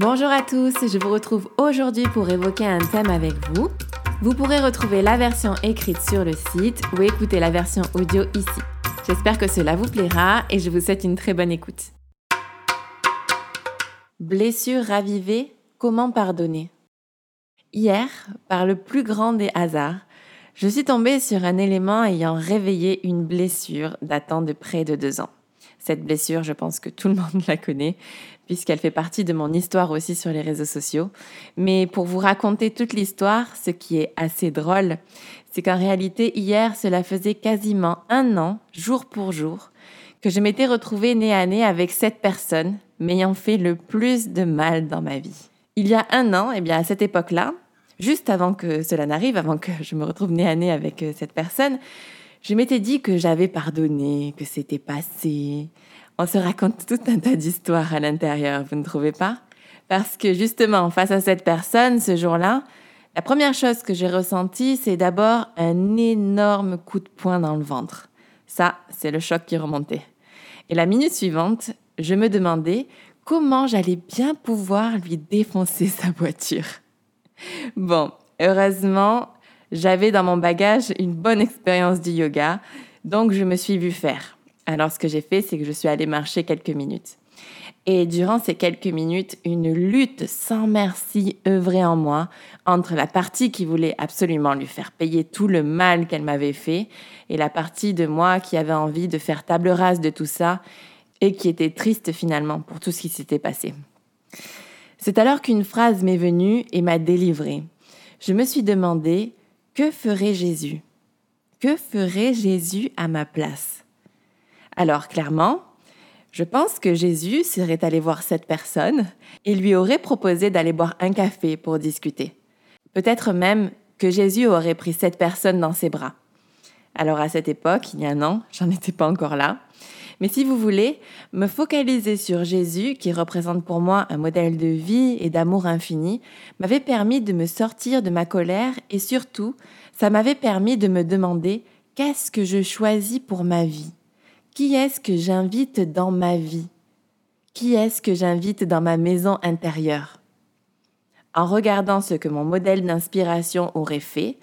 Bonjour à tous, je vous retrouve aujourd'hui pour évoquer un thème avec vous. Vous pourrez retrouver la version écrite sur le site ou écouter la version audio ici. J'espère que cela vous plaira et je vous souhaite une très bonne écoute. Blessure ravivée, comment pardonner? Hier, par le plus grand des hasards, je suis tombée sur un élément ayant réveillé une blessure datant de près de deux ans. Cette blessure, je pense que tout le monde la connaît, puisqu'elle fait partie de mon histoire aussi sur les réseaux sociaux. Mais pour vous raconter toute l'histoire, ce qui est assez drôle, c'est qu'en réalité, hier, cela faisait quasiment un an, jour pour jour, que je m'étais retrouvée nez à nez avec cette personne m'ayant fait le plus de mal dans ma vie. Il y a un an, et eh bien à cette époque-là, juste avant que cela n'arrive, avant que je me retrouve nez à nez avec euh, cette personne, je m'étais dit que j'avais pardonné, que c'était passé, on se raconte tout un tas d'histoires à l'intérieur, vous ne trouvez pas? Parce que justement, face à cette personne, ce jour-là, la première chose que j'ai ressentie, c'est d'abord un énorme coup de poing dans le ventre. Ça, c'est le choc qui remontait. Et la minute suivante, je me demandais comment j'allais bien pouvoir lui défoncer sa voiture. Bon, heureusement, j'avais dans mon bagage une bonne expérience du yoga, donc je me suis vue faire. Alors ce que j'ai fait, c'est que je suis allée marcher quelques minutes. Et durant ces quelques minutes, une lutte sans merci œuvrait en moi entre la partie qui voulait absolument lui faire payer tout le mal qu'elle m'avait fait et la partie de moi qui avait envie de faire table rase de tout ça et qui était triste finalement pour tout ce qui s'était passé. C'est alors qu'une phrase m'est venue et m'a délivrée. Je me suis demandé, que ferait Jésus? Que ferait Jésus à ma place? Alors clairement, je pense que Jésus serait allé voir cette personne et lui aurait proposé d'aller boire un café pour discuter. Peut-être même que Jésus aurait pris cette personne dans ses bras. Alors à cette époque, il y a un an, j'en étais pas encore là. Mais si vous voulez, me focaliser sur Jésus, qui représente pour moi un modèle de vie et d'amour infini, m'avait permis de me sortir de ma colère et surtout, ça m'avait permis de me demander qu'est-ce que je choisis pour ma vie? Qui est-ce que j'invite dans ma vie? Qui est-ce que j'invite dans ma maison intérieure? En regardant ce que mon modèle d'inspiration aurait fait,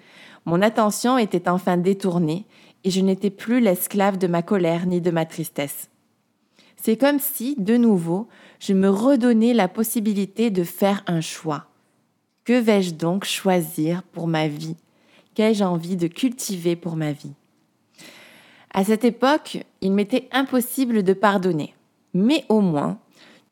mon attention était enfin détournée et je n'étais plus l'esclave de ma colère ni de ma tristesse. C'est comme si, de nouveau, je me redonnais la possibilité de faire un choix. Que vais-je donc choisir pour ma vie? Qu'ai-je envie de cultiver pour ma vie? À cette époque, il m'était impossible de pardonner. Mais au moins,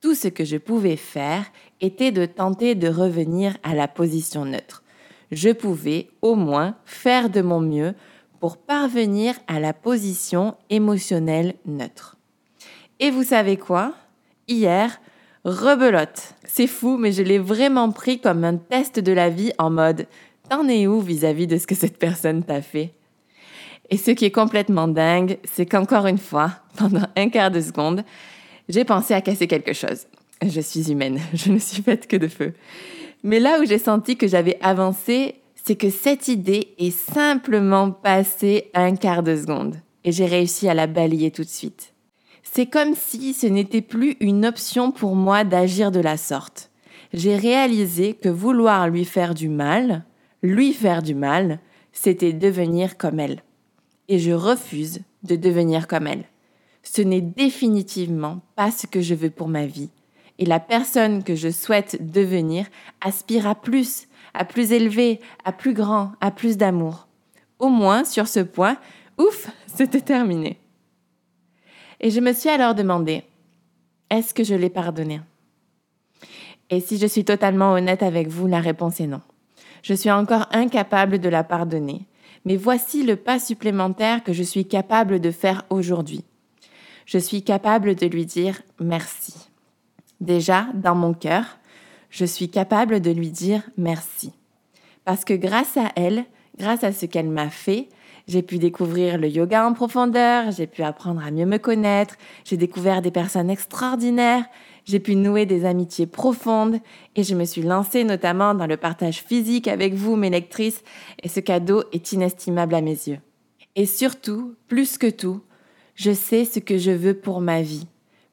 tout ce que je pouvais faire était de tenter de revenir à la position neutre. Je pouvais au moins faire de mon mieux pour parvenir à la position émotionnelle neutre. Et vous savez quoi? Hier, rebelote. C'est fou, mais je l'ai vraiment pris comme un test de la vie en mode T'en es où vis-à-vis -vis de ce que cette personne t'a fait? Et ce qui est complètement dingue, c'est qu'encore une fois, pendant un quart de seconde, j'ai pensé à casser quelque chose. Je suis humaine, je ne suis faite que de feu. Mais là où j'ai senti que j'avais avancé, c'est que cette idée est simplement passée un quart de seconde. Et j'ai réussi à la balayer tout de suite. C'est comme si ce n'était plus une option pour moi d'agir de la sorte. J'ai réalisé que vouloir lui faire du mal, lui faire du mal, c'était devenir comme elle et je refuse de devenir comme elle. Ce n'est définitivement pas ce que je veux pour ma vie. Et la personne que je souhaite devenir aspire à plus, à plus élevé, à plus grand, à plus d'amour. Au moins, sur ce point, ouf, c'était terminé. Et je me suis alors demandé, est-ce que je l'ai pardonné? Et si je suis totalement honnête avec vous, la réponse est non. Je suis encore incapable de la pardonner mais voici le pas supplémentaire que je suis capable de faire aujourd'hui. Je suis capable de lui dire merci. Déjà, dans mon cœur, je suis capable de lui dire merci. Parce que grâce à elle, grâce à ce qu'elle m'a fait, j'ai pu découvrir le yoga en profondeur, j'ai pu apprendre à mieux me connaître, j'ai découvert des personnes extraordinaires, j'ai pu nouer des amitiés profondes et je me suis lancée notamment dans le partage physique avec vous, mes lectrices, et ce cadeau est inestimable à mes yeux. Et surtout, plus que tout, je sais ce que je veux pour ma vie.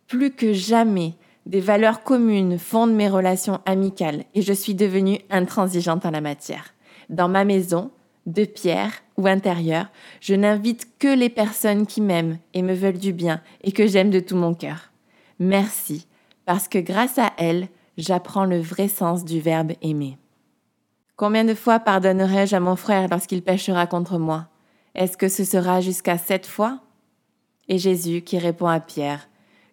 Plus que jamais, des valeurs communes fondent mes relations amicales et je suis devenue intransigeante en la matière. Dans ma maison, de pierre ou intérieure, je n'invite que les personnes qui m'aiment et me veulent du bien et que j'aime de tout mon cœur. Merci, parce que grâce à elles, j'apprends le vrai sens du verbe aimer. Combien de fois pardonnerai-je à mon frère lorsqu'il péchera contre moi? Est-ce que ce sera jusqu'à sept fois? Et Jésus qui répond à Pierre,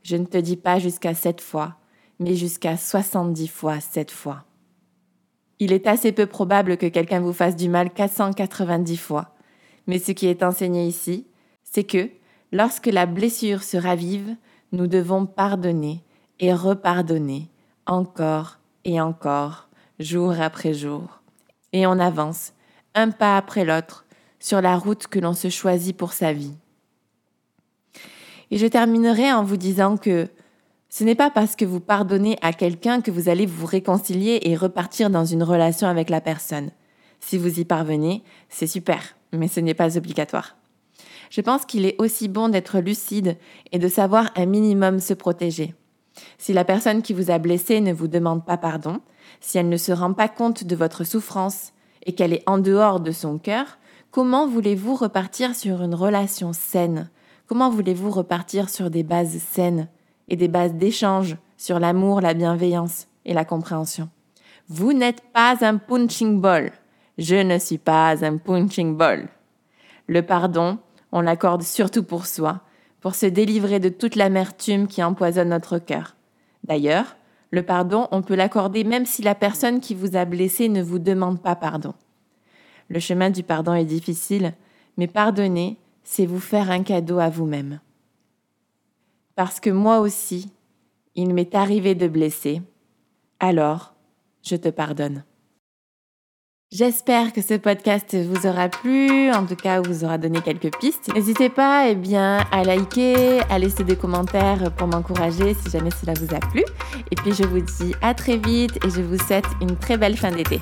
Je ne te dis pas jusqu'à sept fois, mais jusqu'à soixante-dix fois sept fois. Il est assez peu probable que quelqu'un vous fasse du mal 490 fois. Mais ce qui est enseigné ici, c'est que, lorsque la blessure se ravive, nous devons pardonner et repardonner, encore et encore, jour après jour. Et on avance, un pas après l'autre, sur la route que l'on se choisit pour sa vie. Et je terminerai en vous disant que ce n'est pas parce que vous pardonnez à quelqu'un que vous allez vous réconcilier et repartir dans une relation avec la personne. Si vous y parvenez, c'est super, mais ce n'est pas obligatoire. Je pense qu'il est aussi bon d'être lucide et de savoir un minimum se protéger. Si la personne qui vous a blessé ne vous demande pas pardon, si elle ne se rend pas compte de votre souffrance et qu'elle est en dehors de son cœur, comment voulez-vous repartir sur une relation saine Comment voulez-vous repartir sur des bases saines et des bases d'échange sur l'amour, la bienveillance et la compréhension? Vous n'êtes pas un punching ball. Je ne suis pas un punching ball. Le pardon, on l'accorde surtout pour soi, pour se délivrer de toute l'amertume qui empoisonne notre cœur. D'ailleurs, le pardon, on peut l'accorder même si la personne qui vous a blessé ne vous demande pas pardon. Le chemin du pardon est difficile, mais pardonner, c'est vous faire un cadeau à vous-même parce que moi aussi, il m'est arrivé de blesser, alors je te pardonne. J'espère que ce podcast vous aura plu, en tout cas vous aura donné quelques pistes. N'hésitez pas eh bien, à liker, à laisser des commentaires pour m'encourager si jamais cela vous a plu. Et puis je vous dis à très vite et je vous souhaite une très belle fin d'été.